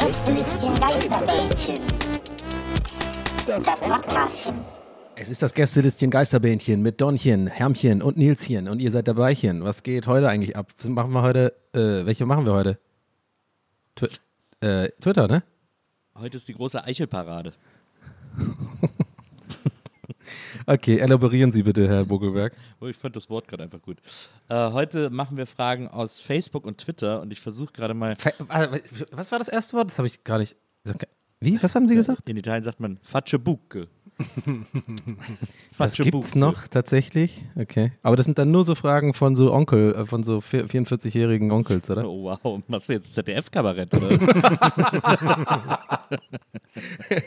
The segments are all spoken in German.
Gästelistchen Geisterbällchen. Das Podcastchen. Es ist das Gästelistchen Geisterbähnchen mit Donchen, Hermchen und Nilschen und ihr seid dabeichen. Was geht heute eigentlich ab? Was machen wir heute? Äh, welche machen wir heute? Twi äh, Twitter, ne? Heute ist die große Eichelparade. Okay, elaborieren Sie bitte, Herr Bogelberg. Oh, ich fand das Wort gerade einfach gut. Äh, heute machen wir Fragen aus Facebook und Twitter und ich versuche gerade mal. Fe was war das erste Wort? Das habe ich gar nicht. Wie? Was haben Sie gesagt? In Italien sagt man Fatschebucke. Das gibt's noch tatsächlich. Okay. Aber das sind dann nur so Fragen von so Onkel, äh, von so 44-jährigen Onkels, oder? Oh, wow. Machst du jetzt ZDF-Kabarett, oder?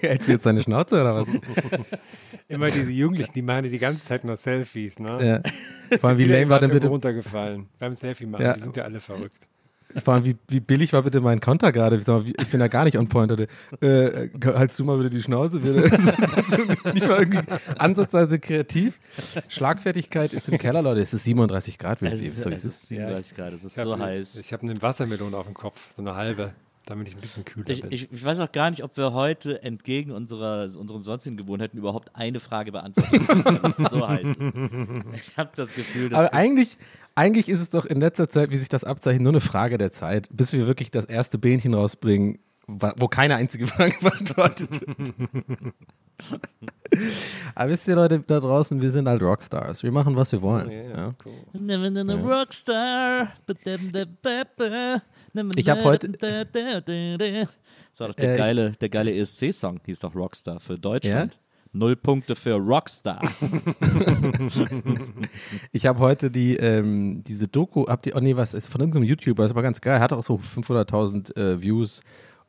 Hältst du jetzt seine Schnauze, oder was? Immer diese Jugendlichen, die machen die ganze Zeit nur Selfies, ne? Ja. Vor allem, wie lame war denn bitte? runtergefallen beim Selfie machen. Ja. Die sind ja alle verrückt. Vor allem, wie, wie billig war bitte mein Konter gerade? Ich, sag mal, wie- ich bin da gar nicht on point. Oder, äh, haltst du mal wieder die Schnauze? Bitte? Nicht mal irgendwie ansatzweise kreativ. Schlagfertigkeit ist im Keller, Leute. Es ist 37 Grad. Wie, Es ist, es ist Ja, 37 Grad, es ist hab so heiß. Ich habe eine Wassermelone auf dem Kopf, so eine halbe, damit ich ein bisschen kühler Ich, bin. ich, ich weiß auch gar nicht, ob wir heute entgegen unserer, unseren sonstigen Gewohnheiten überhaupt eine Frage beantworten können, so heiß ist. Ich habe das Gefühl, dass Aber eigentlich, eigentlich ist es doch in letzter Zeit, wie sich das abzeichnet, nur eine Frage der Zeit, bis wir wirklich das erste Bähnchen rausbringen, wo keine einzige Frage beantwortet wird. Aber wisst ihr, Leute da draußen, wir sind halt Rockstars. Wir machen, was wir wollen. ja, Ja. cool. Never been a Rockstar. Ich hab heute- Das war doch der Äh, geile, der geile ESC-Song, hieß doch Rockstar für Deutschland. Null Punkte für Rockstar. Ich habe heute die, ähm, diese Doku, habt ihr, oh nee, was ist von irgendeinem YouTuber, das war ganz geil, hat auch so 500.000 äh, Views,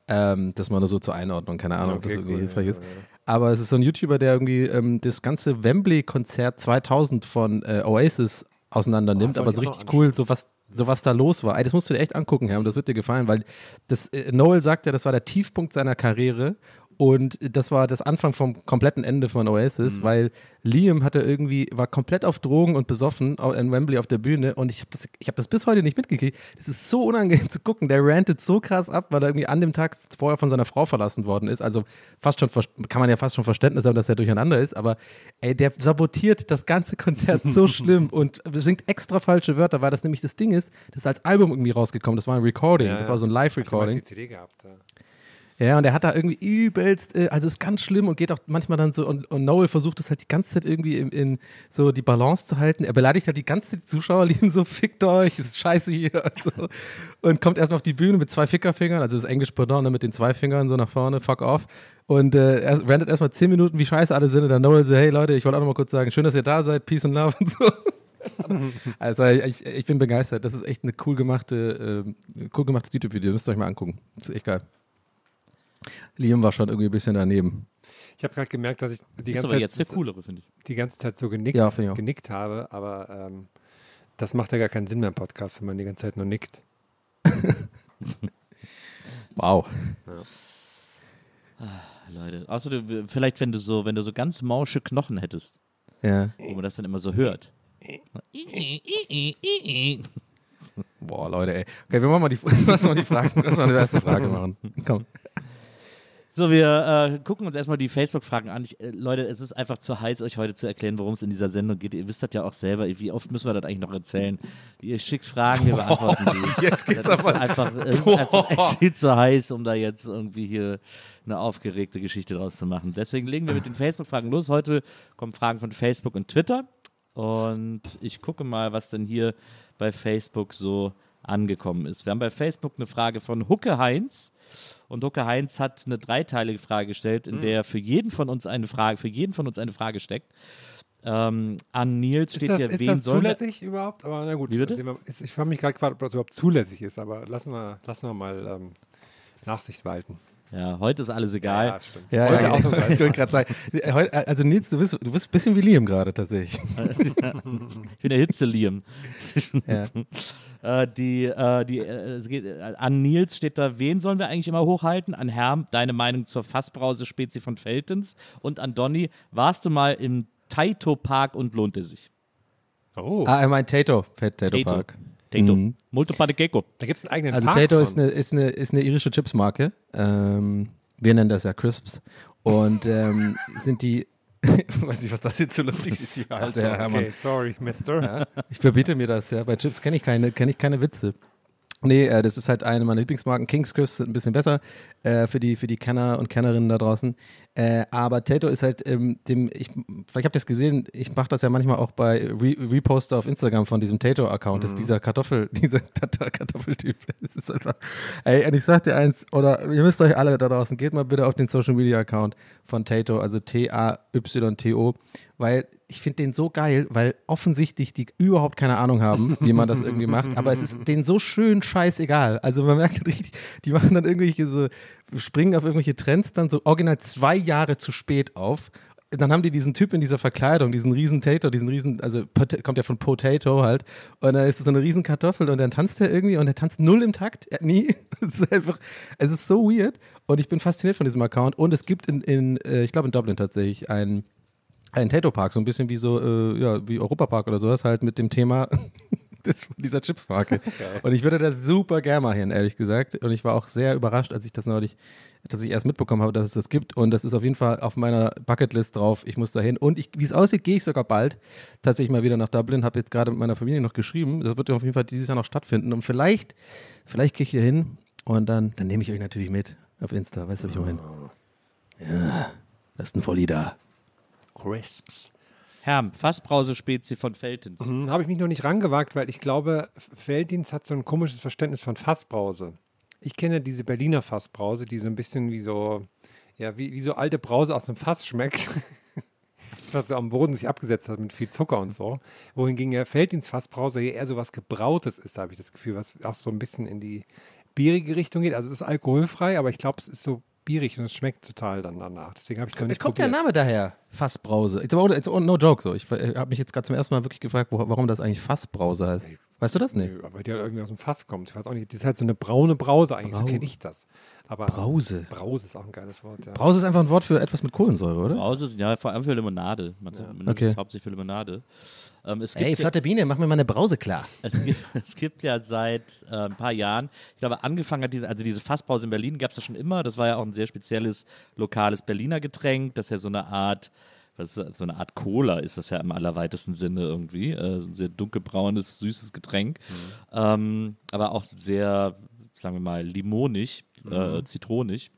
ähm, das mal nur so zur Einordnung, keine Ahnung, ob das Okay, irgendwie cool, hilfreich ja, ist. ja, ja. Aber es ist so ein YouTuber, der irgendwie ähm, das ganze Wembley-Konzert 2000 von äh, Oasis auseinander nimmt, das aber so richtig cool, so was, so was da los war. Ey, das musst du dir echt angucken, Herr, und das wird dir gefallen, weil das, äh, Noel sagt ja, das war der Tiefpunkt seiner Karriere und das war das Anfang vom kompletten Ende von Oasis, Mhm. weil Liam hatte irgendwie, war komplett auf Drogen und besoffen in Wembley auf der Bühne und ich habe das, ich hab das bis heute nicht mitgekriegt. Das ist so unangenehm zu gucken. Der rantet so krass ab, weil er irgendwie an dem Tag vorher von seiner Frau verlassen worden ist. Also fast schon, kann man ja fast schon Verständnis haben, dass er durcheinander ist, aber ey, der sabotiert das ganze Konzert so schlimm und singt extra falsche Wörter, weil das nämlich das Ding ist, das ist als Album irgendwie rausgekommen. Das war ein Recording, Ja, das war so ein Ich hab Live-Recording. die CD gehabt. Ja. Ja, und er hat da irgendwie übelst, äh, also ist ganz schlimm und geht auch manchmal dann so, und, und Noel versucht es halt die ganze Zeit irgendwie in, in so die Balance zu halten. Er beleidigt halt die ganze Zeit die Zuschauer, lieben so, fickt euch, ist scheiße hier und so. Und kommt erstmal auf die Bühne mit zwei Fickerfingern, also das Englisch Pardon, ne, mit den zwei Fingern so nach vorne, fuck off. Und äh, er rantet erstmal zehn Minuten, wie scheiße alle sind. Und dann Noel so, hey Leute, ich wollte auch noch mal kurz sagen, schön, dass ihr da seid, Peace and Love und so. Also ich, ich bin begeistert. Das ist echt eine cool äh, cool gemachtes YouTube-Video. Müsst ihr euch mal angucken. Das ist echt geil. Liam war schon irgendwie ein bisschen daneben. Ich habe gerade gemerkt, dass ich die ganze aber Zeit coolere, die ganze Zeit so genickt, Ja, genickt habe, aber ähm, das macht ja gar keinen Sinn mehr im Podcast, wenn man die ganze Zeit nur nickt. Wow. Leute. Außerdem, vielleicht, wenn du so, wenn du so ganz mausche Knochen hättest, Ja. wo man das dann immer so hört. Boah, Leute, ey. Okay, wir machen mal die, lass mal die Frage, lass mal die erste Frage machen. Komm. So, wir äh, gucken uns erstmal die Facebook-Fragen an. Ich, äh, Leute, es ist einfach zu heiß, euch heute zu erklären, worum es in dieser Sendung geht. Ihr wisst das ja auch selber. Wie oft müssen wir das eigentlich noch erzählen? Ihr schickt Fragen, wir beantworten die. Jetzt geht's das aber- Ist einfach, es ist einfach echt viel zu heiß, um da jetzt irgendwie hier eine aufgeregte Geschichte draus zu machen. Deswegen legen wir mit den Facebook-Fragen los. Heute kommen Fragen von Facebook und Twitter. Und ich gucke mal, was denn hier bei Facebook so angekommen ist. Wir haben bei Facebook eine Frage von Hucke Heinz. Und Hucke Heinz hat eine dreiteilige Frage gestellt, in der für jeden von uns eine Frage, für jeden von uns eine Frage steckt. Ähm, an Nils steht das, hier, ist wen das zulässig überhaupt? Aber na gut. Wir- Ich frage mich gerade, ob das überhaupt zulässig ist, aber lassen wir, lassen wir mal ähm, Nachsicht walten. Ja, heute ist alles egal. Ja, stimmt. Ja, Heute ja, auch ich wollte gerade sagen. äh, heute- Also Nils, du bist, du bist ein bisschen wie Liam gerade tatsächlich. Ich bin der Hitze Liam. Ja. äh, die, äh, die, äh, es geht, an Nils steht da, wen sollen wir eigentlich immer hochhalten? An Herm, deine Meinung zur Fassbrause-Spezi von Feltens. Und an Donny, warst du mal im Taito Park und lohnte sich? Oh, Ah, er meint Tato, Fat Tato Tato. Park. Tato. Mhm. Molto Pane Gecko. da gibt es einen eigenen Also Park Tato ist eine, ist, eine, ist eine irische Chipsmarke. Ähm, wir nennen das ja Crisps. Und ähm, sind die, ich weiß nicht, was das jetzt so lustig ist. Ja, Also, okay, sorry, Mister. Ich verbiete mir das, ja. Bei Chips kenne ich keine, kenne ich keine Witze. Nee, äh, das ist halt eine meiner Lieblingsmarken. Kings Crisps sind ein bisschen besser äh, für, die, für die Kenner und Kennerinnen da draußen. Äh, aber Tato ist halt ähm, dem, ich, vielleicht habt ihr es gesehen, ich mache das ja manchmal auch bei Re Reposter auf Instagram von diesem Tato-Account. Das ist dieser Kartoffel, dieser Kartoffeltyp. Das ist einfach, ey, und ich sag dir eins, oder ihr müsst euch alle da draußen, geht mal bitte auf den Social Media Account von Tato, also T-A-Y-T-O, weil ich finde den so geil, weil offensichtlich die überhaupt keine Ahnung haben, wie man das irgendwie macht, aber es ist denen so schön scheißegal. Also man merkt richtig, die machen dann irgendwelche so, springen auf irgendwelche Trends dann so original zwei Jahre zu spät auf. Dann haben die diesen Typ in dieser Verkleidung, diesen riesen Tato, diesen riesen, also kommt ja von Potato halt, und dann ist es so eine riesen Kartoffel und dann tanzt er irgendwie und er tanzt null im Takt, er, nie. Es ist einfach, es ist so weird und ich bin fasziniert von diesem Account und es gibt in, in äh, ich glaube in Dublin tatsächlich einen ein Tato-Park, so ein bisschen wie so, äh, ja, wie Europapark oder sowas, halt mit dem Thema des, dieser Chipsmarke. Und ich würde das super gerne mal hin, ehrlich gesagt. Und ich war auch sehr überrascht, als ich das neulich, dass ich erst mitbekommen habe, dass es das gibt. Und das ist auf jeden Fall auf meiner Bucketlist drauf. Ich muss da hin. Und wie es aussieht, gehe ich sogar bald tatsächlich mal wieder nach Dublin. Habe jetzt gerade mit meiner Familie noch geschrieben. Das wird auf jeden Fall dieses Jahr noch stattfinden. Und vielleicht, vielleicht gehe ich hier hin und dann, dann nehme ich euch natürlich mit auf Insta. Weißt du, wie ich meine? Ja, das ist ein Volli da. Crisps. Herm, Fassbrause-Spezi von Feltens. Hm, Habe ich mich noch nicht rangewagt, weil ich glaube, Felddienst hat so ein komisches Verständnis von Fassbrause. Ich kenne diese Berliner Fassbrause, die so ein bisschen wie so, ja, wie, wie so alte Brause aus einem Fass schmeckt. Was so am Boden sich abgesetzt hat mit viel Zucker und so. Wohingegen ja Felddienst Fassbrause hier eher so was Gebrautes ist, habe ich das Gefühl, was auch so ein bisschen in die bierige Richtung geht. Also es ist alkoholfrei, aber ich glaube, es ist so bierig und es schmeckt total dann danach. Deswegen habe ich es noch Da nicht kommt der probiert. Name daher. Fassbrause. It's, about, it's no joke so. Ich habe mich jetzt gerade zum ersten Mal wirklich gefragt, wo, warum das eigentlich Fassbrause heißt. Weißt du das? Nee. Nö, aber die halt irgendwie aus dem Fass kommt. Ich weiß auch nicht, das ist halt so eine braune Brause eigentlich, so Brau- kenne ich das. Aber Brause. Brause ist auch ein geiles Wort, ja. Brause ist einfach ein Wort für etwas mit Kohlensäure, oder? Brause, ja, vor allem für Limonade. Man man nimmt Okay. hauptsächlich für Limonade. Ähm, es gibt Ey, ja- flotte Biene, mach mir mal eine Brause klar. Es gibt, es gibt ja seit äh, ein paar Jahren, ich glaube, angefangen hat diese, also diese Fasspause in Berlin gab es ja schon immer. Das war ja auch ein sehr spezielles lokales Berliner Getränk. Das ist ja so eine Art, was ist so eine Art Cola ist das ja im allerweitesten Sinne irgendwie. Äh, ein sehr dunkelbraunes, süßes Getränk. Ähm, aber auch sehr, sagen wir mal, limonig, äh, zitronig.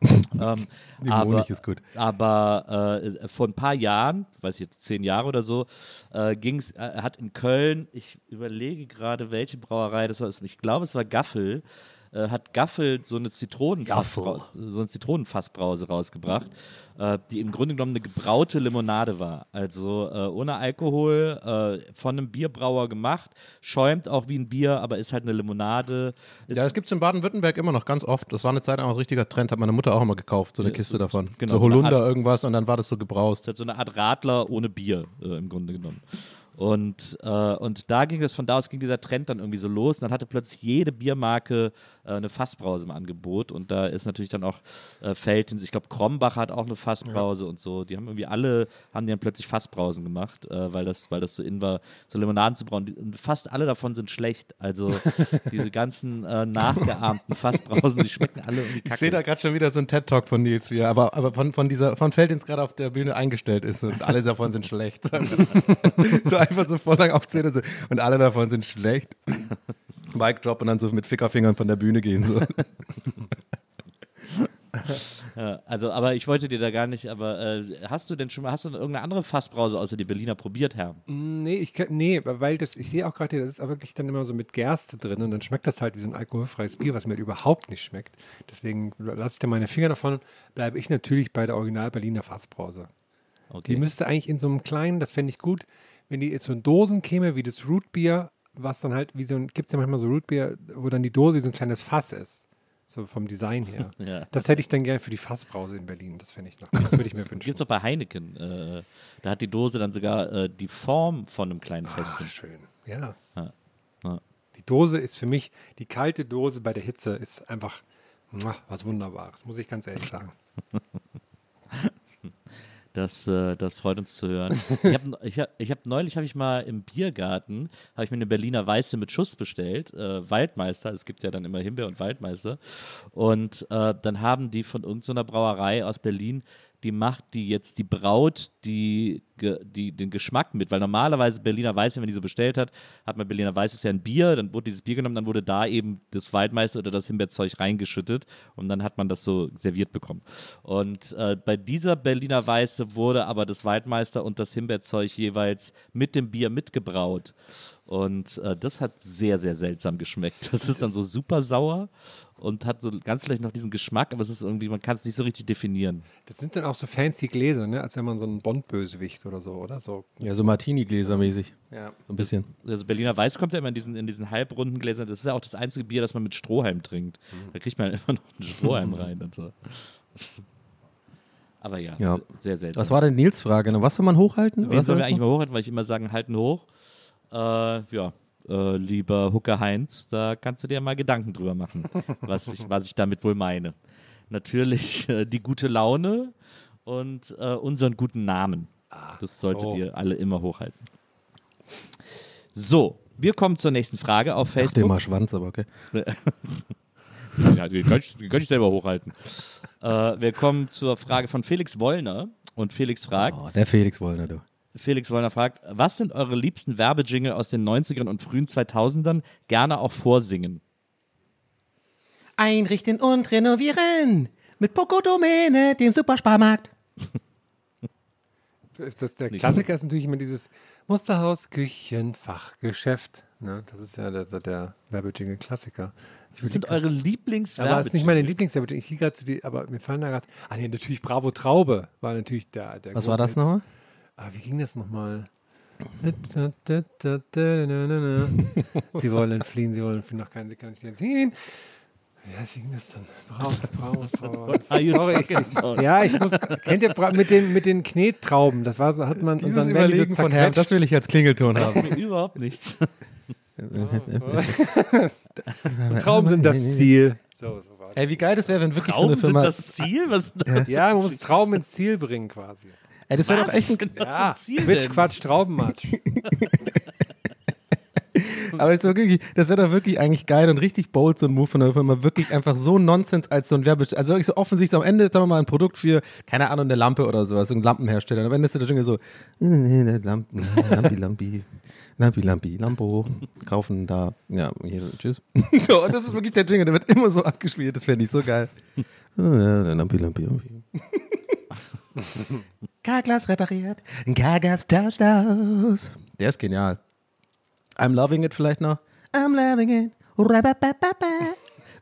ähm, aber, ist gut. aber äh, vor ein paar Jahren, weiß ich jetzt zehn Jahre oder so, äh, ging's, äh, hat in Köln, ich überlege gerade, welche Brauerei das war, ich glaube, es war Gaffel, äh, hat Gaffel so eine Zitronenfassbrause, so eine Zitronenfassbrause rausgebracht, äh, die im Grunde genommen eine gebraute Limonade war. Also äh, ohne Alkohol, äh, von einem Bierbrauer gemacht, schäumt auch wie ein Bier, aber ist halt eine Limonade. Ist Ja, das gibt es in Baden-Württemberg immer noch ganz oft. Das war eine Zeit lang auch ein richtiger Trend, hat meine Mutter auch immer gekauft, so eine Ja, Kiste so- davon. genau, so Holunder Art- irgendwas und dann war das so gebraust. ist halt so eine Art Radler ohne Bier äh, im Grunde genommen. Und, äh, und da ging es, von da aus ging dieser Trend dann irgendwie so los. Und dann hatte plötzlich jede Biermarke äh, eine Fassbrause im Angebot. Und da ist natürlich dann auch äh, Feltins, ich glaube, Krombach hat auch eine Fassbrause und so. Die haben irgendwie alle, haben die dann plötzlich Fassbrausen gemacht, äh, weil, das, weil das so in war, so Limonaden zu brauen. Die, und fast alle davon sind schlecht. Also diese ganzen äh, nachgeahmten Fassbrausen, die schmecken alle irgendwie kacke. Ich sehe da gerade schon wieder so ein TED-Talk von Nils, wie er aber, aber von, von dieser, von Feldins gerade auf der Bühne eingestellt ist und alle davon sind schlecht. so einfach so voll lang aufzählen und, so, und alle davon sind schlecht. Mic drop und dann so mit Fickerfingern von der Bühne gehen. So. Ja, also, aber ich wollte dir da gar nicht, aber äh, hast du denn schon mal, hast du irgendeine andere Fassbrause außer die Berliner probiert, Herr? Nee, ich, nee, weil das, ich sehe auch gerade, hier, das ist auch wirklich dann immer so mit Gerste drin und dann schmeckt das halt wie so ein alkoholfreies Bier, was mir halt überhaupt nicht schmeckt. Deswegen lasse ich da meine Finger davon, bleibe ich natürlich bei der Original Berliner Fassbrause. Okay. Die müsste eigentlich in so einem kleinen, das fände ich gut, wenn die jetzt so in Dosen käme, wie das Rootbier, was dann halt, wie so ein, gibt es ja manchmal so Rootbier, wo dann die Dose so ein kleines Fass ist. So vom Design her. Ja. Das hätte ich dann gerne für die Fassbrause in Berlin. Das fände ich noch. Das würde ich mir wünschen. Gibt es auch bei Heineken. Äh, da hat die Dose dann sogar äh, die Form von einem kleinen Ach, Fässchen. schön. Ja. Ja. Ja. Die Dose ist für mich, die kalte Dose bei der Hitze ist einfach muah, was Wunderbares, muss ich ganz ehrlich sagen. Das, äh, das freut uns zu hören. Ich habe ich hab, ich hab, neulich habe ich mal im Biergarten habe ich mir eine Berliner Weiße mit Schuss bestellt, äh, Waldmeister. Es gibt ja dann immer Himbeer und Waldmeister. Und äh, dann haben die von irgendeiner Brauerei aus Berlin die macht die jetzt, die braut die, die, den Geschmack mit, weil normalerweise Berliner Weiße, wenn die so bestellt hat, hat man Berliner Weiße ist ja ein Bier, dann wurde dieses Bier genommen, dann wurde da eben das Waldmeister oder das Himbeerzeug reingeschüttet und dann hat man das so serviert bekommen. Und äh, bei dieser Berliner Weiße wurde aber das Waldmeister und das Himbeerzeug jeweils mit dem Bier mitgebraut. Und äh, das hat sehr, sehr seltsam geschmeckt. Das ist dann so super sauer und hat so ganz leicht noch diesen Geschmack, aber es ist irgendwie, man kann es nicht so richtig definieren. Das sind dann auch so fancy Gläser, ne? als wenn man so einen Bond-Bösewicht oder so, oder? So. Ja, so Martini-Gläser mäßig. Ja. So ein bisschen. Also Berliner Weiß kommt ja immer in diesen, in diesen halbrunden Gläsern. Das ist ja auch das einzige Bier, das man mit Strohhalm trinkt. Da kriegt man immer noch einen Strohhalm rein und so. Aber ja, Ja. sehr seltsam. Was war denn Nils Frage? Ne? Was soll man hochhalten? Wen Was sollen wir war das eigentlich mal hochhalten? Weil ich immer sagen, halten hoch. Äh, ja, äh, lieber Hucke Heinz, da kannst du dir mal Gedanken drüber machen, was ich, was ich damit wohl meine. Natürlich äh, die gute Laune und unseren guten Namen. Das solltet so. ihr alle immer hochhalten. So, wir kommen zur nächsten Frage auf Ich dachte Facebook. immer Schwanz, aber okay. Ja, die kann ich, die kann ich selber hochhalten. äh, wir kommen zur Frage von Felix Wollner. Und Felix fragt, Oh, der Felix Wollner, du. Felix Wollner fragt, was sind eure liebsten Werbejingle aus den 90ern und frühen 2000ern? Gerne auch vorsingen. Einrichten und renovieren mit Poco Domäne, dem Supersparmarkt. Das, der Nicht Klassiker ist natürlich immer dieses Musterhaus, Küchen, Fachgeschäft. Ne? Das ist ja der, der, der Werbejingle-Klassiker. Ich Was sind eure Lieblingswerbejingle? aber es ist nicht meine Lieblingswerbejingle. Ich gehe gerade zu die, aber mir fallen da gerade. Ah, nee, natürlich Bravo Traube war natürlich der. der Was war das nochmal? Ah, wie ging das nochmal? Sie wollen fliehen, sie wollen fliehen, noch keinen, sie kann sich entziehen. Ja, wie ging das dann? Traube. are you Sorry, ich, ja, ich muss. Kennt ihr mit den, mit den Knettrauben? Das war so, hat man. Dieses werden die so Überlegen von Herrn, das will ich als Klingelton haben. mir überhaupt nichts. Trauben sind das Ziel. So, so. Ey, wie geil das wäre, wenn wirklich Trauben so eine Firma. sind das Ziel? Was ist das? Ja, man muss Trauben ins Ziel bringen quasi. Ey, das wäre doch echt ein, Was Ja, Ziel Quitsch, denn? Quatsch, Traubenmatsch. Aber ist doch wirklich, das wäre doch wirklich eigentlich geil und richtig bold, so ein Move von der Firma. Wirklich einfach so Nonsens als so ein Werbe. Also wirklich so offensichtlich am Ende, sagen wir mal, ein Produkt für, keine Ahnung, eine Lampe oder sowas, so ein Lampenhersteller. Und am Ende ist der Jingle so, Lampen, Lampi, Lampi, Lampi, Lampi, Lampo, kaufen da, ja, hier, tschüss. so, und das ist wirklich der Jingle, der wird immer so abgespielt, das fände ich so geil. Lampi, Lampi, Lampi. Karglas repariert, Kargas tauscht aus. Der ist genial. I'm loving it vielleicht noch. I'm loving it.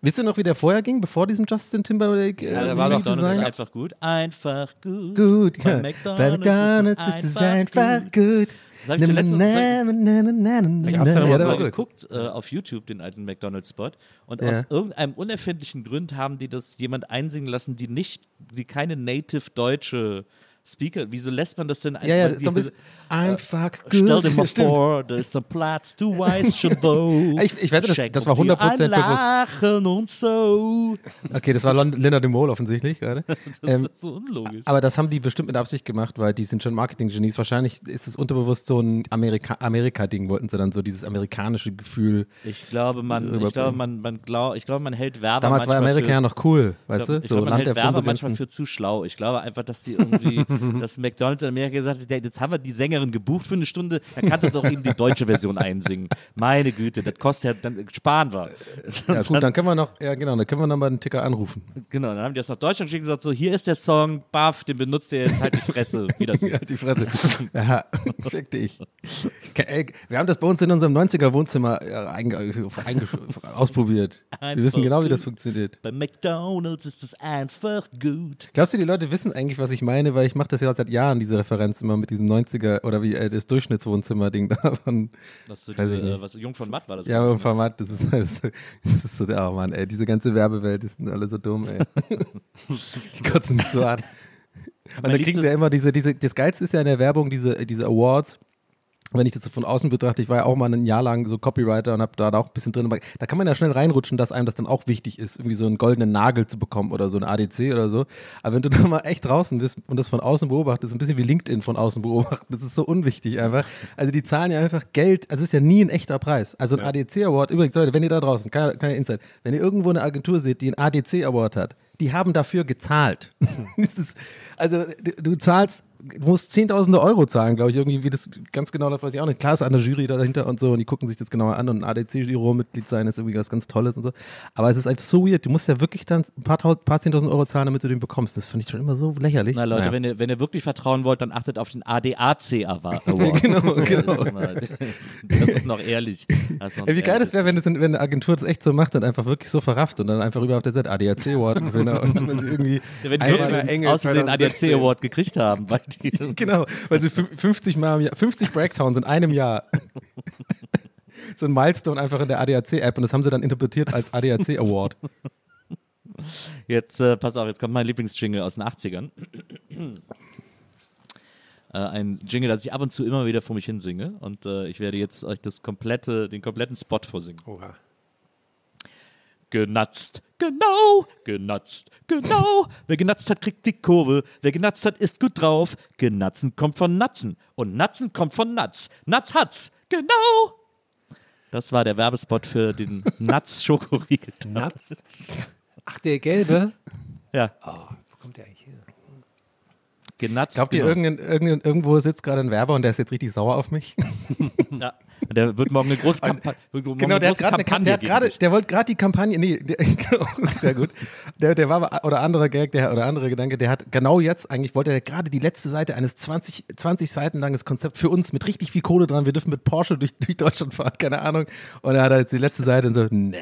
Wisst ihr noch, wie der vorher ging, bevor diesem Justin Timberlake äh, Ja, da war doch? McDonald's einfach gut. Einfach gut. Gut, Bei ja. McDonald's, Bei McDonald's ist es einfach gut. Sag ich zuletzt na, na, Ich habe Ja, da der mal war gut. geguckt äh, auf YouTube, den alten McDonald's-Spot. Und Ja. aus irgendeinem unerfindlichen Grund haben die das jemand einsingen lassen, die nicht, die keine native deutsche Speaker. Wieso lässt man das denn Ja, ja, das die- doch ein bisschen- einfach gut. Stell dir mal Stimmt. vor, da ist ein Platz, du weißt schon wo. Ich- ich wette, das- das war dir 100% ein bewusst. Lachen und so. Okay, das war Linda de Mol offensichtlich gerade. Das Ähm, ist so unlogisch. aber das haben die bestimmt mit Absicht gemacht, weil die sind schon Marketing-Genies. Wahrscheinlich ist es unterbewusst so ein Amerika- Amerika-Ding, wollten sie dann so dieses amerikanische Gefühl. Ich glaube, man, ich glaube, man, man glaub, ich glaube, man hält Werber Damals war Amerika für, ja noch cool, weißt glaube, du? ich So glaube, man Land hält Werber manchmal für zu schlau. Ich glaube einfach, dass die irgendwie, dass McDonalds in Amerika gesagt hat, "Ja, jetzt haben wir die Sängerin gebucht für eine Stunde, dann kannst du doch eben die deutsche Version einsingen. Meine Güte, das kostet ja, dann sparen wir. Ja gut, dann können wir noch, ja genau, dann können wir noch mal einen Ticker anrufen. Genau, dann haben die das nach Deutschland geschickt und gesagt, so, hier ist der Song, baff, den benutzt ihr jetzt halt die Fresse. Wiedersehen. Ja, die Fresse. ja, fick dich. Wir haben das bei uns in unserem 90er-Wohnzimmer äh, einge- einge- ausprobiert. Wir wissen genau, wie das funktioniert. Bei McDonalds ist es einfach gut. Glaubst du, die Leute wissen eigentlich, was ich meine? Weil ich mache das ja seit Jahren, diese Referenz immer mit diesem 90er oder wie äh, das Durchschnittswohnzimmer-Ding da von, Das ist so diese, äh, was, Jung von Matt war das. ja, oder? im Format, das ist, das ist so, oh Mann, ey, diese ganze Werbewelt, die sind alle so dumm, ey. Die kotzen mich so an. Und dann kriegen sie ja immer diese, diese, das Geilste ist ja in der Werbung, diese, diese Awards, wenn ich das so von außen betrachte, ich war ja auch mal ein Jahr lang so Copywriter und habe da auch ein bisschen drin, da kann man ja schnell reinrutschen, dass einem das dann auch wichtig ist, irgendwie so einen goldenen Nagel zu bekommen oder so ein ADC oder so. Aber wenn du da mal echt draußen bist und das von außen beobachtest, ein bisschen wie LinkedIn von außen beobachten, das ist so unwichtig einfach. Also die zahlen ja einfach Geld, also es ist ja nie ein echter Preis. Also ein ADC-Award, übrigens Leute, wenn ihr da draußen, keine, keine Insight, wenn ihr irgendwo eine Agentur seht, die einen ADC-Award hat, die haben dafür gezahlt. ist, also du, du zahlst, du musst Zehntausende Euro zahlen, glaube ich, irgendwie, wie das ganz genau, das weiß ich auch nicht. Klar ist eine Jury dahinter und so und die gucken sich das genauer an und ein ADC-Jury-Mitglied sein ist irgendwie was ganz Tolles und so. Aber es ist einfach so weird, du musst ja wirklich dann ein paar, tausend, paar Zehntausend Euro zahlen, damit du den bekommst. Das fand ich schon immer so lächerlich. Na Leute, Naja. wenn, ihr, wenn ihr wirklich vertrauen wollt, dann achtet auf den ADAC Award. Genau, Das genau. ist, das ist noch ehrlich. Ist noch Ey, wie geil das wäre, wenn, das in- wenn eine Agentur das echt so macht und einfach wirklich so verrafft und dann einfach über auf der Seite ADAC Award Gewinner und dann sie irgendwie Ja, wenn die wirklich Engel aus Versehen 2016. ADAC Award gekriegt haben, weil Genau, weil sie fün- 50 Mal im Jahr, 50 Breaktowns in einem Jahr. so ein Milestone einfach in der ADAC-App und das haben sie dann interpretiert als ADAC Award. Jetzt, äh, pass auf, jetzt kommt mein Lieblingsjingle aus den 80ern. äh, ein Jingle, das ich ab und zu immer wieder vor mich hinsinge. Und äh, ich werde jetzt euch das komplette, den kompletten Spot vorsingen. Oha. Genatzt, genau, genatzt, genau. Wer genatzt hat, kriegt die Kurve. Wer genatzt hat, ist gut drauf. Genatzen kommt von Natzen. Und Natzen kommt von Natz. Natz hat's, genau. Das war der Werbespot für den Natz-Schokoriegel. Nuts? Ach, der gelbe? Ja, Wo kommt der eigentlich her? genatzt. Glaubt ihr, genau. irgendein, irgendein, irgendwo sitzt gerade ein Werber und der ist jetzt richtig sauer auf mich? Ja, der wird morgen eine große, Kampa morgen Genau, eine der hat große Kampagne Kam- der hat gerade, der wollte gerade die Kampagne, nee, der, genau, sehr gut. Der, der war oder anderer Gag, der, oder andere Gedanke, der hat genau jetzt, eigentlich wollte er gerade die letzte Seite eines 20, 20 Seiten langes Konzept für uns mit richtig viel Kohle dran, wir dürfen mit Porsche durch, durch Deutschland fahren, keine Ahnung. Und er hat jetzt die letzte Seite und so, nee,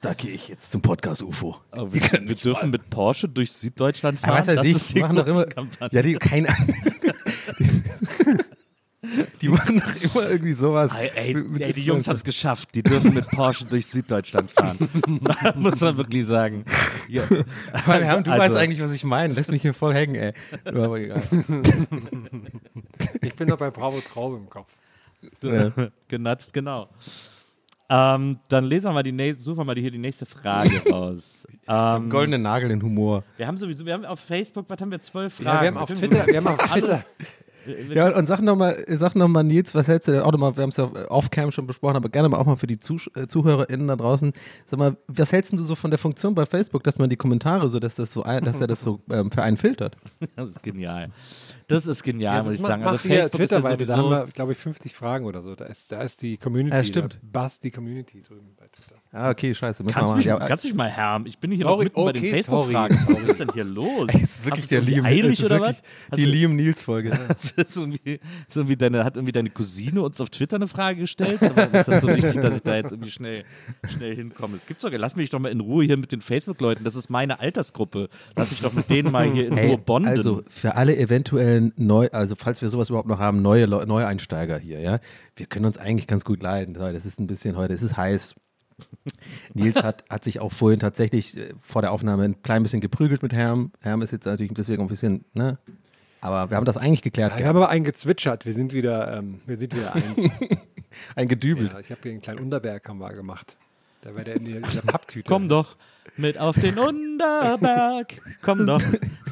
da gehe ich jetzt zum Podcast UFO. Aber wir, wir dürfen mit Porsche durch Süddeutschland Ja, fahren. was weiß das ich, ist die machen doch immer, Kampagne. ja, die, keine Ahnung. Die machen doch immer irgendwie sowas. Ey, ey, mit- mit ey, die Jungs haben es geschafft. Die dürfen mit Porsche durch Süddeutschland fahren. Muss man wirklich sagen. Ja. Mann, Herr, du Also- weißt eigentlich, was ich meine. Lass mich hier voll hängen, ey. Aber egal. Ich bin noch bei Bravo Traube im Kopf. Ja. Genatzt, genau. Ähm, dann lesen wir mal die nächste, suchen wir mal hier die nächste Frage raus. Ähm, Goldenen Nagel in Humor. wir haben sowieso, wir haben auf Facebook, was haben wir, zwölf Fragen? Ja, wir haben auf Twitter, wir haben auf Twitter, Ja, und sag nochmal, sag noch mal, Nils, was hältst du denn auch nochmal, wir haben es ja off-cam schon besprochen, aber gerne mal auch mal für die Zusch äh, ZuhörerInnen da draußen. Sag mal, was hältst du so von der Funktion bei Facebook, dass man die Kommentare so, dass das so, ein, dass er das so ähm, für einen filtert? Das ist genial. Das ist genial, Ja, muss ich sagen. Also Facebook ist ja Twitter-Seite, da haben sowieso, wir, glaube ich, 50 Fragen oder so. Da ist, da ist die Community. Ja, stimmt. Da die Community drüben Twitter. Ah, okay, scheiße. Kannst mich, mal. Ja, kannst mich mal härmen? Ich bin hier Sorry, noch mitten bei den okay, Facebook-Fragen. Was ist denn hier los? Ey, ist wirklich der Liam, eilig ist wirklich die Liam Nils Folge. Das ist irgendwie, so irgendwie deine, hat irgendwie deine Cousine uns auf Twitter eine Frage gestellt. Aber ist das so wichtig, dass ich da jetzt irgendwie schnell, schnell hinkomme? Es gibt sogar, lass mich doch mal in Ruhe hier mit den Facebook-Leuten. Das ist meine Altersgruppe. Lass mich doch mit denen mal hier in Hey, Ruhe bonden. also für alle eventuellen neu, also falls wir sowas überhaupt noch haben, neue Neueinsteiger hier, ja, wir können uns eigentlich ganz gut leiden. Das ist ein bisschen heute, es ist heiß. Nils hat, hat sich auch vorhin tatsächlich äh, vor der Aufnahme ein klein bisschen geprügelt mit Herm. Herm ist jetzt natürlich deswegen ein bisschen, ne? Aber wir haben das eigentlich geklärt. Wir haben aber einen gezwitschert. Wir sind wieder, ähm, wir sind wieder eins. Ein gedübelt. ja, ich habe hier einen kleinen Unterberg haben wir gemacht. Da war der in dieser Papptüte. Komm doch mit auf den Unterberg. Komm doch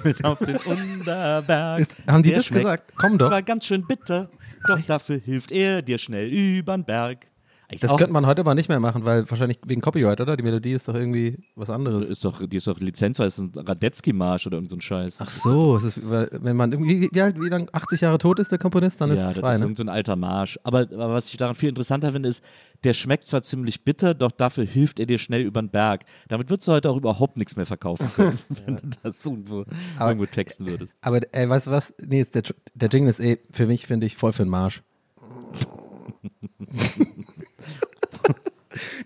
mit auf den Unterberg. Ist- haben die Der das gesagt? Komm doch. Zwar ganz schön bitter, doch dafür hilft er dir schnell übern Berg. Ich Das auch- könnte man heute aber nicht mehr machen, weil wahrscheinlich wegen Copyright, oder? Die Melodie ist doch irgendwie was anderes. ist doch, die ist doch Lizenz, weil es ein Radetzky-Marsch oder irgend so ein Scheiß. Ach so, es ist, wenn man irgendwie, wie, alt, wie lang, 80 Jahre tot ist, der Komponist, dann ist ja, es das frei, ist ne? irgend so ein alter Marsch. Aber, aber was ich daran viel interessanter finde, ist, der schmeckt zwar ziemlich bitter, doch dafür hilft er dir schnell übern Berg. Damit würdest du heute auch überhaupt nichts mehr verkaufen können, wenn du das irgendwo, Aber- irgendwo texten würdest. Aber ey, weißt du was? Nee, der, der Jingle ist eh, für mich finde ich voll für den Marsch.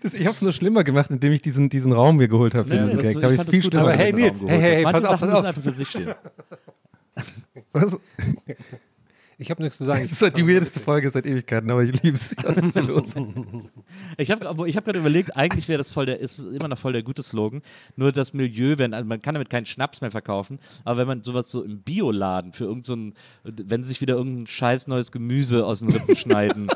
das, ich habe es nur schlimmer gemacht, indem ich diesen, diesen Raum mir geholt habe für Ja, diesen Gag. Da habe ich fand viel schlimmer dass Aber hey, Nils, hey, hey, hey, pass auf, pass auf. einfach für sich stehen. Was? Ich habe nichts zu sagen. Das ist halt die weirdeste Folge seit Ewigkeiten, aber ich liebe es. Ich habe ich hab gerade überlegt, eigentlich wäre das voll der, ist immer noch voll der gute Slogan. Nur das Milieu, wenn, also man kann damit keinen Schnaps mehr verkaufen, aber wenn man sowas so im Bioladen für irgendein, so wenn sie sich wieder irgendein scheiß neues Gemüse aus den Rippen schneiden,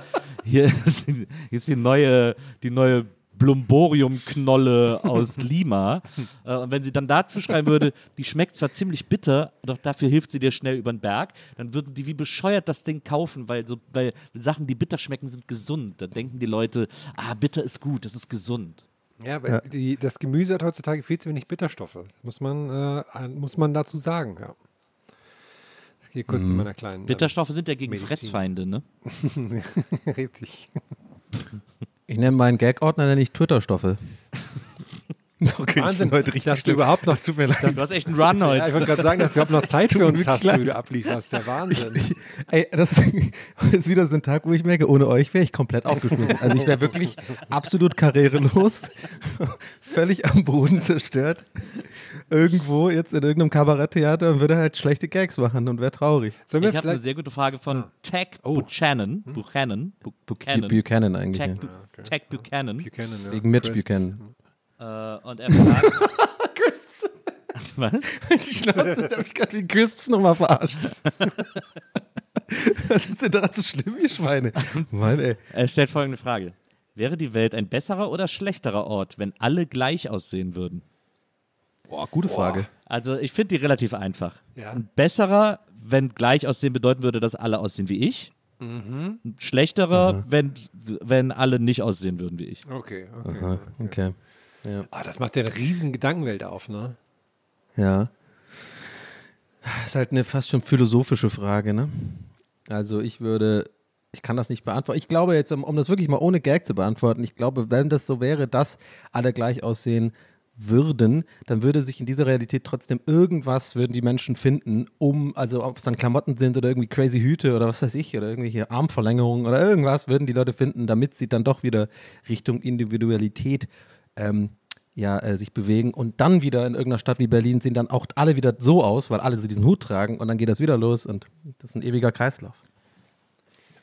hier ist, hier ist die neue, die neue Blumborium-Knolle aus Lima. Äh, und wenn sie dann dazu schreiben würde, die schmeckt zwar ziemlich bitter, doch dafür hilft sie dir schnell über den Berg, dann würden die wie bescheuert das Ding kaufen, weil so, weil Sachen, die bitter schmecken, sind gesund. Da denken die Leute, ah, bitter ist gut, das ist gesund. Ja, aber Die, das Gemüse hat heutzutage viel zu wenig Bitterstoffe. Muss man, äh, muss man dazu sagen, ja. Hier kurz in meiner kleinen. Bitterstoffe sind ja gegen Medizin. Fressfeinde, ne? Richtig. Ich nenne meinen Gag-Ordner nenne ich Twitter-Stoffe. Okay, Wahnsinn, heute richtig dass du schlimm. überhaupt noch. Das tut mir leid. Du hast echt einen Run Ja, ich heute. wollte gerade sagen, dass du überhaupt noch Zeit für uns hast, leid. wie du ablieferst. Der Wahnsinn. Ey, das ist wieder so ein Tag, wo ich merke, ohne euch wäre ich komplett aufgeschmissen. Also ich wäre wirklich absolut karrierelos, völlig am Boden zerstört. Irgendwo jetzt in irgendeinem Kabaretttheater und würde halt schlechte Gags machen und wäre traurig. Sollen wir Ich habe eine sehr gute Frage von Tech Buchanan. Buchanan. Bu- Buchanan. Buchanan eigentlich. Tech, Ja. Bu Tech Buchanan. Buchanan, ja. Wegen Mitch Crisps. Buchanan. Äh, und er fragt. Was? Die Schnauze, da habe ich gerade wie Crisps nochmal verarscht. Was ist denn daran so schlimm, ihr Schweine? Mann, ey. Er stellt folgende Frage. Wäre die Welt ein besserer oder schlechterer Ort, wenn alle gleich aussehen würden? Boah, gute Frage. Also ich finde die relativ einfach. Ja. Ein besserer, wenn gleich aussehen bedeuten würde, dass alle aussehen wie ich. Mhm. Ein schlechterer, wenn, wenn alle nicht aussehen würden wie ich. Okay, okay. Aha, okay. Ah, das macht ja eine riesen Gedankenwelt auf, ne? Ja. Ist halt eine fast schon philosophische Frage, ne? Also ich würde, ich kann das nicht beantworten. Ich glaube jetzt, um, um das wirklich mal ohne Gag zu beantworten, ich glaube, wenn das so wäre, dass alle gleich aussehen würden, dann würde sich in dieser Realität trotzdem irgendwas, würden die Menschen finden, um, also ob es dann Klamotten sind oder irgendwie crazy Hüte oder was weiß ich, oder irgendwelche Armverlängerungen oder irgendwas, würden die Leute finden, damit sie dann doch wieder Richtung Individualität ähm, ja, äh, sich bewegen und dann wieder in irgendeiner Stadt wie Berlin sehen dann auch alle wieder so aus, weil alle so diesen Hut tragen und dann geht das wieder los und das ist ein ewiger Kreislauf.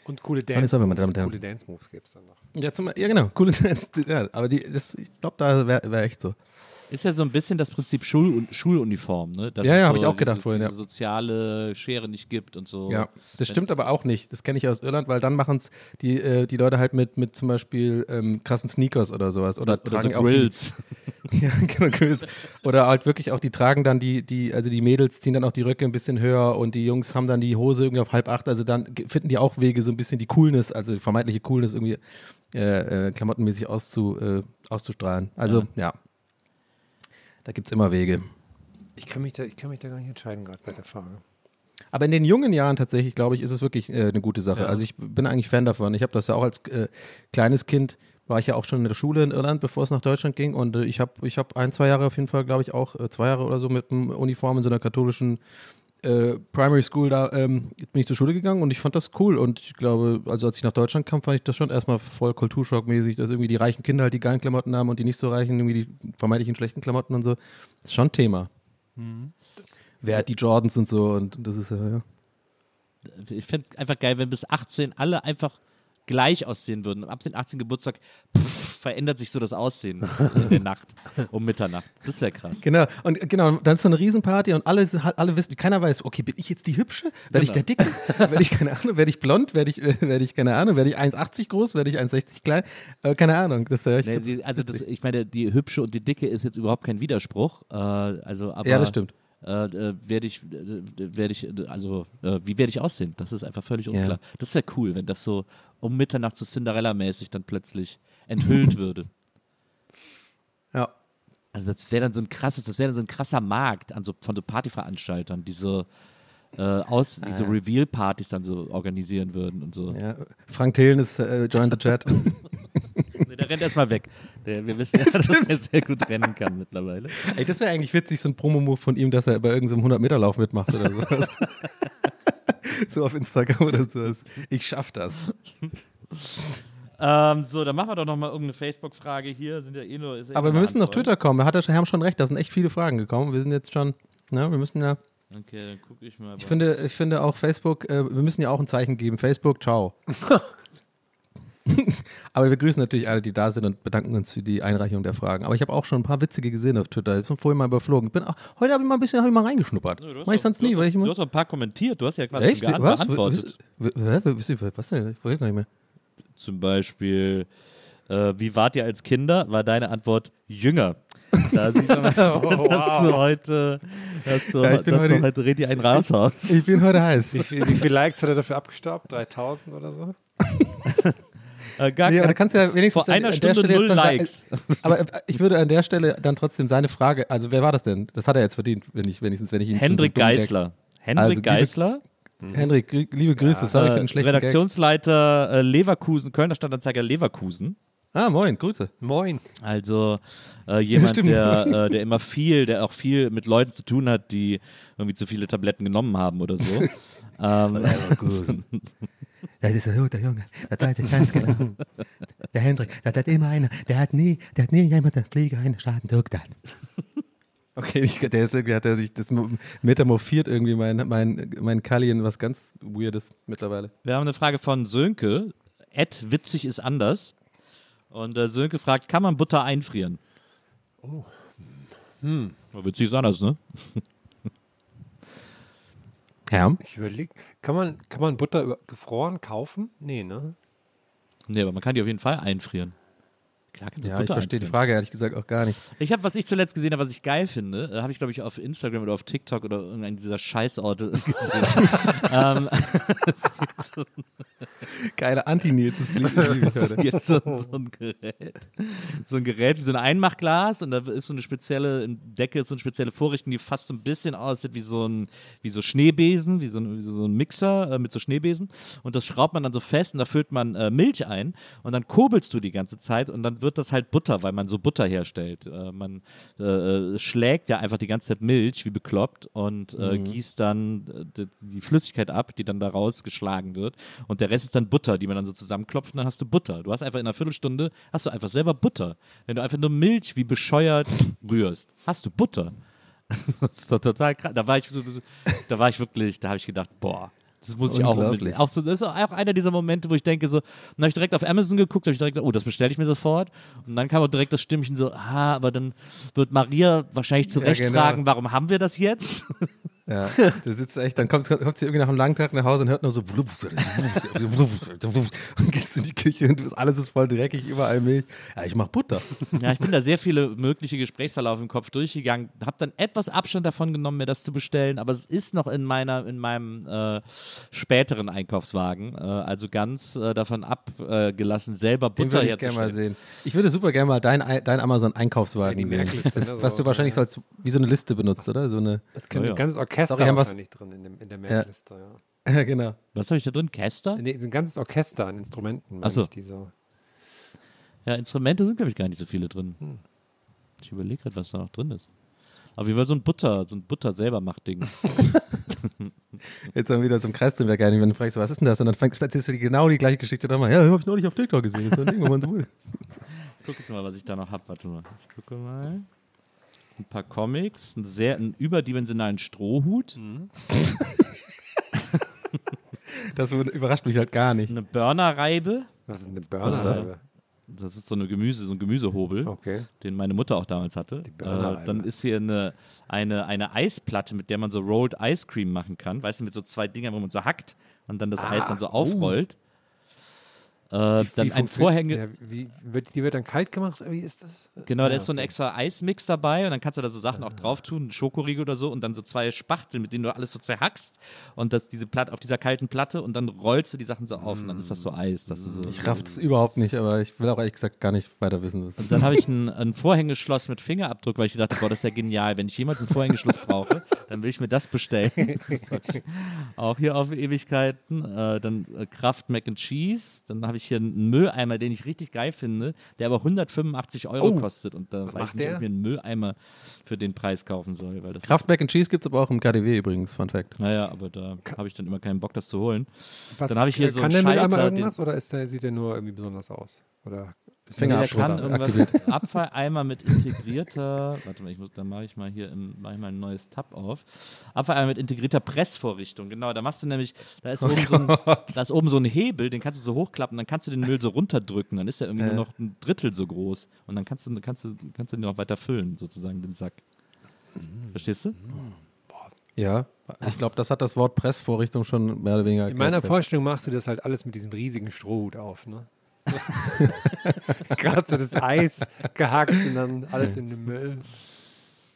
Und coole Dance-Moves. und Herren? Coole Dance-Moves gibt es dann noch. Ja, zum, ja genau, coole Dance, ja, aber die, das, ich glaube, da wäre wär echt so. Ist ja so ein bisschen das Prinzip Schul Schuluniform, ne? Dass Ja, ja, so hab ich auch gedacht diese, vorhin, ja. diese soziale Schere nicht gibt und so. Ja, das stimmt aber auch nicht. Das kenne ich aus Irland, weil dann machen es die, äh, die Leute halt mit, mit zum Beispiel ähm, krassen Sneakers oder sowas. Oder, Oder tragen so auch Grills. Die, ja, genau, Grills. Oder halt wirklich auch, die tragen dann die, die, also die Mädels ziehen dann auch die Röcke ein bisschen höher und die Jungs haben dann die Hose irgendwie auf halb acht. Also dann finden die auch Wege, so ein bisschen die Coolness, also die vermeintliche Coolness irgendwie äh, äh, klamottenmäßig auszu, äh, auszustrahlen. Also ja, da gibt es immer Wege. Ich kann, mich da, ich kann mich da gar nicht entscheiden, gerade bei der Frage. Aber in den jungen Jahren tatsächlich, glaube ich, ist es wirklich äh, eine gute Sache. Also ich bin eigentlich Fan davon. Ich habe das ja auch als äh, kleines Kind, war ich ja auch schon in der Schule in Irland, bevor es nach Deutschland ging. Und äh, ich habe ich hab ein, zwei Jahre auf jeden Fall, glaube ich, auch äh, zwei Jahre oder so mit einem Uniform in so einer katholischen äh, Primary School da ähm, bin ich zur Schule gegangen und ich fand das cool. Und ich glaube, also als ich nach Deutschland kam, fand ich das schon erstmal voll kulturschockmäßig, dass irgendwie die reichen Kinder halt die geilen Klamotten haben und die nicht so reichen, irgendwie die vermeintlichen schlechten Klamotten und so. Das ist schon ein Thema. Wer hat die Jordans und so und das ist ja, ja. Ich fände es einfach geil, wenn bis 18 alle einfach gleich aussehen würden. Ab dem 18. Geburtstag pff, verändert sich so das Aussehen in der Nacht, um Mitternacht. Das wäre krass. Genau, und genau, dann ist so eine Riesenparty und alle, alle wissen, keiner weiß, okay, bin ich jetzt die Hübsche? Werde ich Genau. der Dicke? Werde ich, keine Ahnung, werde ich blond? Werde ich, werde ich, keine Ahnung, werde ich 1,80 groß? Werde ich 1,60 klein? Äh, keine Ahnung, das wäre echt Nee, sie, also das, ich meine, die hübsche und die dicke ist jetzt überhaupt kein Widerspruch. Äh, also, aber, Ja, das stimmt. Äh, äh, werde ich, äh, werde ich, äh, also äh, wie werde ich aussehen? Das ist einfach völlig unklar. Das wäre cool, wenn das so um Mitternacht so Cinderella-mäßig dann plötzlich enthüllt würde. Ja. Also das wäre dann so ein krasses, das wäre dann so ein krasser Markt an so, von so Partyveranstaltern, diese äh, aus, diese Reveal-Partys dann so organisieren würden und so. ja. Frank Thelen ist äh, join the chat. Nee, der rennt erstmal weg. Der, wir wissen ja, dass er sehr gut rennen kann mittlerweile. Ey, das wäre eigentlich witzig, so ein Promo-Move von ihm, dass er bei irgendeinem 100-Meter-Lauf mitmacht oder sowas. so auf Instagram oder sowas. Ich schaff das. Ähm, so, dann machen wir doch noch mal irgendeine Facebook-Frage hier. Sind ja eh nur, ja eh Aber nur wir müssen noch Antwort. Twitter kommen. Da hat der Herr schon recht, da sind echt viele Fragen gekommen. Wir sind jetzt schon, ne, wir müssen ja, Okay, dann gucke ich mal. ich finde, ich finde auch Facebook, äh, wir müssen ja auch ein Zeichen geben. Facebook, ciao. Aber wir grüßen natürlich alle, die da sind und bedanken uns für die Einreichung der Fragen. Aber ich habe auch schon ein paar witzige gesehen auf Twitter. Ich bin vorhin mal überflogen. Bin auch, heute habe ich mal ein bisschen hab ich mal reingeschnuppert. Hast Mach ich auch- sonst du nie, weil ich. Du hast auch ein paar kommentiert. Du hast ja quasi Echt? Was? beantwortet. W- w- w- wisst ihr, Was denn? Ich weiß gar nicht mehr. Zum Beispiel, äh, wie wart ihr als Kinder? War deine Antwort jünger. Da sieht man, dass du heute, dass du, Ja, ich bin dass du heute- heute richtig einen raushaust. Ich bin heute heiß. Wie viele Likes hat er dafür abgestaubt? 3000 oder so? Äh, gar Nee, aber du kannst ja wenigstens Vor einer an der Stunde Stelle null jetzt dann sagen- Likes. Aber äh, ich würde an der Stelle dann trotzdem seine Frage, also wer war das denn? Das hat er jetzt verdient, wenn ich wenigstens, wenn ich ihn Hendrik Geisler. Hendrik Also, liebe- Geisler, Deck- Hendrik, liebe Grüße, sorry für äh, den schlechten Gag. Redaktionsleiter äh, Leverkusen, Kölner Stadtanzeiger Leverkusen. Ah, moin, Grüße. Moin. Also äh, jemand, stimmt. der, äh, der immer viel, der auch viel mit Leuten zu tun hat, die irgendwie zu viele Tabletten genommen haben oder so. ähm, Das ist ein guter Junge, das weiß ich ganz genau. Der Hendrik, das hat immer einer, der hat nie, der hat nie jemand der Pflege einen Schaden durchgetan. Okay, ich, der ist irgendwie, hat er sich das metamorphiert irgendwie, mein, mein, mein Kalli in was ganz Weirdes mittlerweile. wir haben eine Frage von Sönke. Ed witzig ist anders. Und äh, Sönke fragt, kann man Butter einfrieren? Oh. Hm. Witzig ist anders, ne? Ja. Ich überlege, kann man, kann man Butter über- gefroren kaufen? Nee, ne? Nee, aber man kann die auf jeden Fall einfrieren. Klar kannst du Ja, ich Butter verstehe die. Frage ehrlich gesagt auch gar nicht. Ich habe, was ich zuletzt gesehen habe, was ich geil finde, äh, habe ich, glaube ich, auf Instagram oder auf TikTok oder irgendeinen dieser Scheißorte gesehen. ähm, so, Geile Anti-Nils, ich es gibt so, so ein Gerät. So ein Gerät wie so ein Einmachglas und da ist so eine spezielle, Decke ist so eine spezielle Vorrichtung, die fast so ein bisschen aussieht wie so ein, wie so Schneebesen, wie so ein, wie so ein Mixer äh, mit so Schneebesen. Und das schraubt man dann so fest und da füllt man äh, Milch ein und dann kurbelst du die ganze Zeit und dann wird das halt Butter, weil man so Butter herstellt. Äh, man äh, äh, schlägt ja einfach die ganze Zeit Milch wie bekloppt und äh, gießt dann äh, die, die Flüssigkeit ab, die dann da rausgeschlagen wird. Und der Rest ist dann Butter, die man dann so zusammenklopft und dann hast du Butter. Du hast einfach in einer Viertelstunde, hast du einfach selber Butter. Wenn du einfach nur Milch wie bescheuert rührst, hast du Butter. Das ist doch total krass. Da war ich, da war ich wirklich, da habe ich gedacht, boah, das muss ich auch unbedingt. Auch so, das ist auch einer dieser Momente, wo ich denke, so, dann habe ich direkt auf Amazon geguckt, habe ich direkt gesagt, oh, das bestelle ich mir sofort. Und dann kam auch direkt das Stimmchen so, ah, aber dann wird Maria wahrscheinlich zurecht genau. fragen, warum haben wir das jetzt? Ja, der sitzt echt, dann kommt, kommt sie irgendwie nach einem langen Tag nach Hause und hört nur so und geht in die Küche und alles ist voll dreckig, überall Milch. Ja, ich mach Butter. Ja, ich bin da sehr viele mögliche Gesprächsverläufe im Kopf durchgegangen, habe dann etwas Abstand davon genommen, mir das zu bestellen, aber es ist noch in meiner, in meinem äh, späteren Einkaufswagen, äh, also ganz äh, davon abgelassen, selber Den Butter würde ich gerne mal herzustellen. sehen. Ich würde super gerne mal dein, dein Amazon-Einkaufswagen sehen. Das, was du wahrscheinlich so als, wie so eine Liste benutzt, oder? So eine, Das kann Ja, ja. ein ganzes Orchester Sorry, haben wahrscheinlich drin in, dem, in der Merkliste. Ja. ja, genau. Was habe ich da drin? Käster? Nee, so ein ganzes Orchester an Instrumenten. meine Ach so. ich, Die so. Ja, Instrumente sind, glaube ich, gar nicht so viele drin. Ich überlege gerade, was da noch drin ist. Aber wie war so ein Butter, so ein Butter selber macht Ding. Jetzt haben wir wieder zum Kreis drin, gar nicht, wenn du fragst, was ist denn das? Und dann fängst erzählst du genau die gleiche Geschichte nochmal. Ja, hab ich neulich auf TikTok gesehen. Das ist so ein Ding, wo man so, Guck jetzt mal, was ich da noch habe. Warte mal. Ich gucke mal. Ein paar Comics, einen sehr einen überdimensionalen Strohhut, das überrascht mich halt gar nicht. eine Burnerreibe, Was ist eine? Burnerreibe? Das ist so eine Gemüse, so ein Gemüsehobel, Okay. den meine Mutter auch damals hatte. Äh, dann ist hier eine, eine, eine Eisplatte, mit der man so Rolled Ice Cream machen kann. Weißt du, mit so zwei Dingern, wo man so hackt und dann das Eis dann so aufrollt. Äh, dann ein Vorhänge. Ja, wie, wird, die wird dann kalt gemacht? Wie ist das? Genau, da Ja, ist so ein okay. extra Eismix dabei und dann kannst du da so Sachen auch drauf tun, einen Schokoriegel oder so und dann so zwei Spachteln, mit denen du alles so zerhackst und das diese Platte auf dieser kalten Platte und dann rollst du die Sachen so auf und dann ist das so Eis, dass du so Ich raff das überhaupt nicht, aber ich will auch ehrlich gesagt gar nicht weiter wissen. Was Dann habe ich ein, ein Vorhängeschloss mit Fingerabdruck, weil ich dachte, boah, das ist ja genial. Wenn ich jemals ein Vorhängeschloss brauche, dann will ich mir das bestellen. auch hier auf Ewigkeiten. Äh, dann äh, Kraft Mac and Cheese. Dann habe ich hier einen Mülleimer, den ich richtig geil finde, der aber 185 Euro Oh. kostet. Und da weiß ich nicht, ob der? ich mir einen Mülleimer für den Preis kaufen soll. Weil das Kraft Mac and Cheese gibt es aber auch im KDW übrigens, Fun Fact. Naja, aber da habe ich dann immer keinen Bock, das zu holen. Was, Dann habe ich hier so Kann einen der Mülleimer irgendwas oder ist der, sieht der nur irgendwie besonders aus? Oder ist Finger Der Abdruck kann aktiviert. irgendwas Abfalleimer mit integrierter, warte mal, ich muss, da mache ich mal hier im, mach ich mal ein neues Tab auf. Abfalleimer mit integrierter Pressvorrichtung, genau. Da machst du nämlich, da Oh ist, oben so ein, da ist oben so ein Hebel, den kannst du so hochklappen, dann kannst du den Müll so runterdrücken, dann ist er irgendwie nur noch ein Drittel so groß und dann kannst du, kannst du, kannst du den noch weiter füllen, sozusagen, den Sack. Verstehst du? Ja, ich glaube, das hat das Wort Pressvorrichtung schon mehr oder weniger In meiner. Vorstellung machst du das halt alles mit diesem riesigen Strohhut auf, ne? So. Gerade so das Eis gehackt und dann alles in den Müll.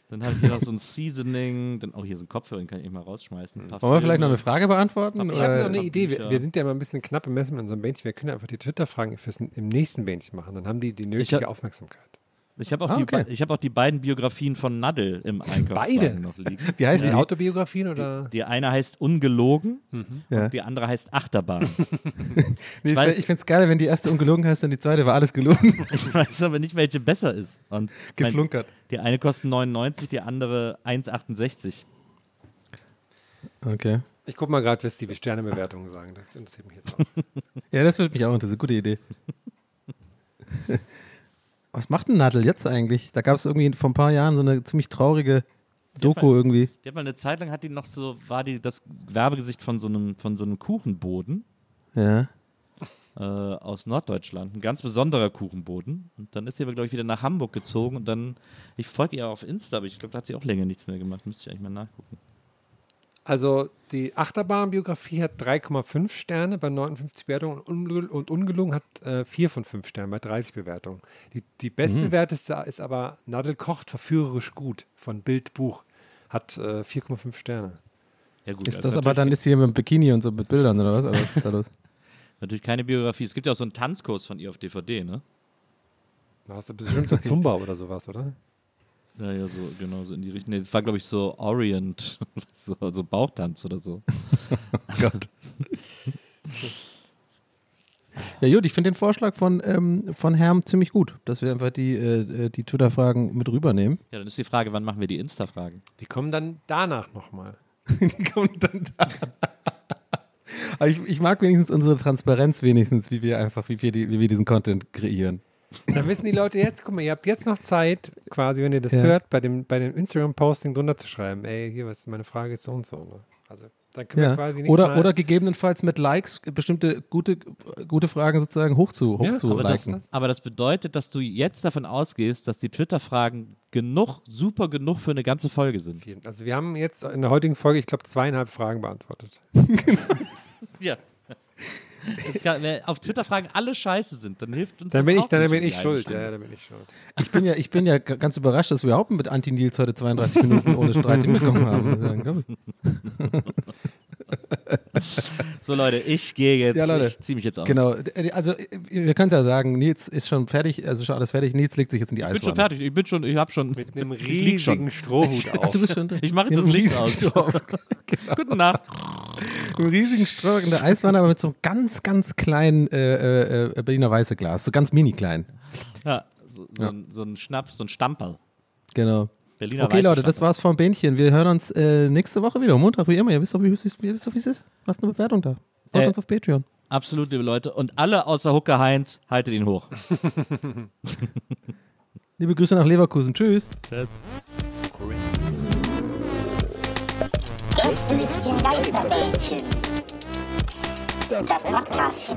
Dann habe ich hier noch so ein Seasoning, dann auch hier so ein Kopfhörer, den kann ich mal rausschmeißen. Paar Wollen wir vielleicht noch eine Frage beantworten? Ich habe noch eine Idee. Wir, wir sind ja immer ein bisschen knapp im Messen mit unserem Bändchen. Wir können einfach die Twitter-Fragen fürs im nächsten Bändchen machen. Dann haben die die nötige hab- Aufmerksamkeit. Ich habe auch, Ah, die okay. ich hab auch die beiden Biografien von Nadel im Einkaufswagen Beide? noch liegen. Wie heißt Die die? Autobiografien oder? Die eine heißt Ungelogen Ja. und die andere heißt Achterbahn. Nee, ich weiß- ich finde es geil, wenn die erste ungelogen heißt und die zweite war alles gelogen. ich weiß aber nicht, welche besser ist. Und mein, Geflunkert. die eine kostet 99, die andere 1,68. Okay. Ich gucke mal gerade, was die Sternebewertungen sagen. Das interessiert mich jetzt auch. Ja, das würde mich auch interessieren. Gute Idee. Was macht denn Nadel jetzt eigentlich? Da gab es irgendwie vor ein paar Jahren so eine ziemlich traurige Doku irgendwie. Die hat mal eine Zeit lang hat die noch so, war die das Werbegesicht von so einem, von so einem Kuchenboden Ja. äh, aus Norddeutschland. Ein ganz besonderer Kuchenboden. Und dann ist sie aber, glaube ich, wieder nach Hamburg gezogen und dann, ich folge ihr auf Insta, aber ich glaube, da hat sie auch länger nichts mehr gemacht. Müsste ich eigentlich mal nachgucken. Also die Achterbahn-Biografie hat 3,5 Sterne bei 59 Bewertungen und, Ungel und Ungelungen hat äh, 4 von 5 Sternen bei 30 Bewertungen. Die, die bestbewerteste ist aber Nadel kocht verführerisch gut von Bild Buch. Hat äh, 4,5 Sterne. Ja, gut. Ist also das aber dann ist sie hier mit dem Bikini und so mit Bildern oder was? Oder was ist da los? Natürlich keine Biografie. Es gibt ja auch so einen Tanzkurs von ihr auf DVD, ne? Da hast du bestimmt so Zumba oder sowas, oder? Ja, ja, so, genau, so in die Richtung. Nee, das war, glaube ich, so Orient, so, so Bauchtanz oder so. Gott. Ja, gut, ich finde den Vorschlag von, ähm, von Herm ziemlich gut, dass wir einfach die, äh, die Twitter-Fragen mit rübernehmen. Ja, dann ist die Frage, wann machen wir die Insta-Fragen? Die kommen dann danach nochmal. Die kommen dann da. Aber ich, ich mag wenigstens unsere Transparenz, wenigstens, wie wir einfach, wie wir, die, wie wir diesen Content kreieren. Dann wissen die Leute jetzt, guck mal, ihr habt jetzt noch Zeit, quasi, wenn ihr das Ja. hört, bei dem, bei dem Instagram-Posting drunter zu schreiben, ey, hier, was ist meine Frage ist so und so. Ne? Also, dann können wir Ja. quasi nicht Oder, mal, oder gegebenenfalls mit Likes bestimmte gute, gute Fragen sozusagen hochzu, Ja, hochzu Aber das, liken. aber das bedeutet, dass du jetzt davon ausgehst, dass die Twitter-Fragen genug, super genug für eine ganze Folge sind. Also wir haben jetzt in der heutigen Folge, ich glaube, zweieinhalb Fragen beantwortet. Ja. Kann, wenn auf Twitter-Fragen alle scheiße sind, dann hilft uns Dann das bin auch ich, dann nicht bin ich schuld. Ja, dann bin ich schuld. Ich bin ja, ich bin ja ganz überrascht, dass wir überhaupt mit Anti-Nils heute 32 Minuten ohne Streit hinbekommen haben. So Leute, ich gehe jetzt, Ja, Leute. ich ziehe mich jetzt aus. Genau, d- also äh, wir können es ja sagen, Nils ist schon fertig, also schon alles fertig, Nils legt sich jetzt in die Ich bin schon Eiswanne. fertig, ich bin schon, ich habe schon, Mit einem riesigen Strohhut auf. Du bist schon Ich mache jetzt das Licht riesigen aus. Stroh- Guten Nacht. mit einem riesigen Stroh in der Eiswanne, aber mit so einem ganz, ganz kleinen äh, äh, Berliner Weiße Glas, so ganz mini klein. Ja, so, so, Ein, so ein Schnaps, so ein Stamperl. Genau. Berliner Okay, Leute, das war's vom Bähnchen. Wir hören uns äh, nächste Woche wieder, Montag wie immer. Ihr wisst doch, wie es ist. Ihr wisst doch, wie es ist. Lasst eine Bewertung da. Folgt Äh, uns auf Patreon. Absolut, liebe Leute. Und alle außer Hucke Heinz, haltet ihn hoch. Liebe Grüße nach Leverkusen. Tschüss. Tschüss. Gästelistchen Geisterbällchen. Das Podcastchen.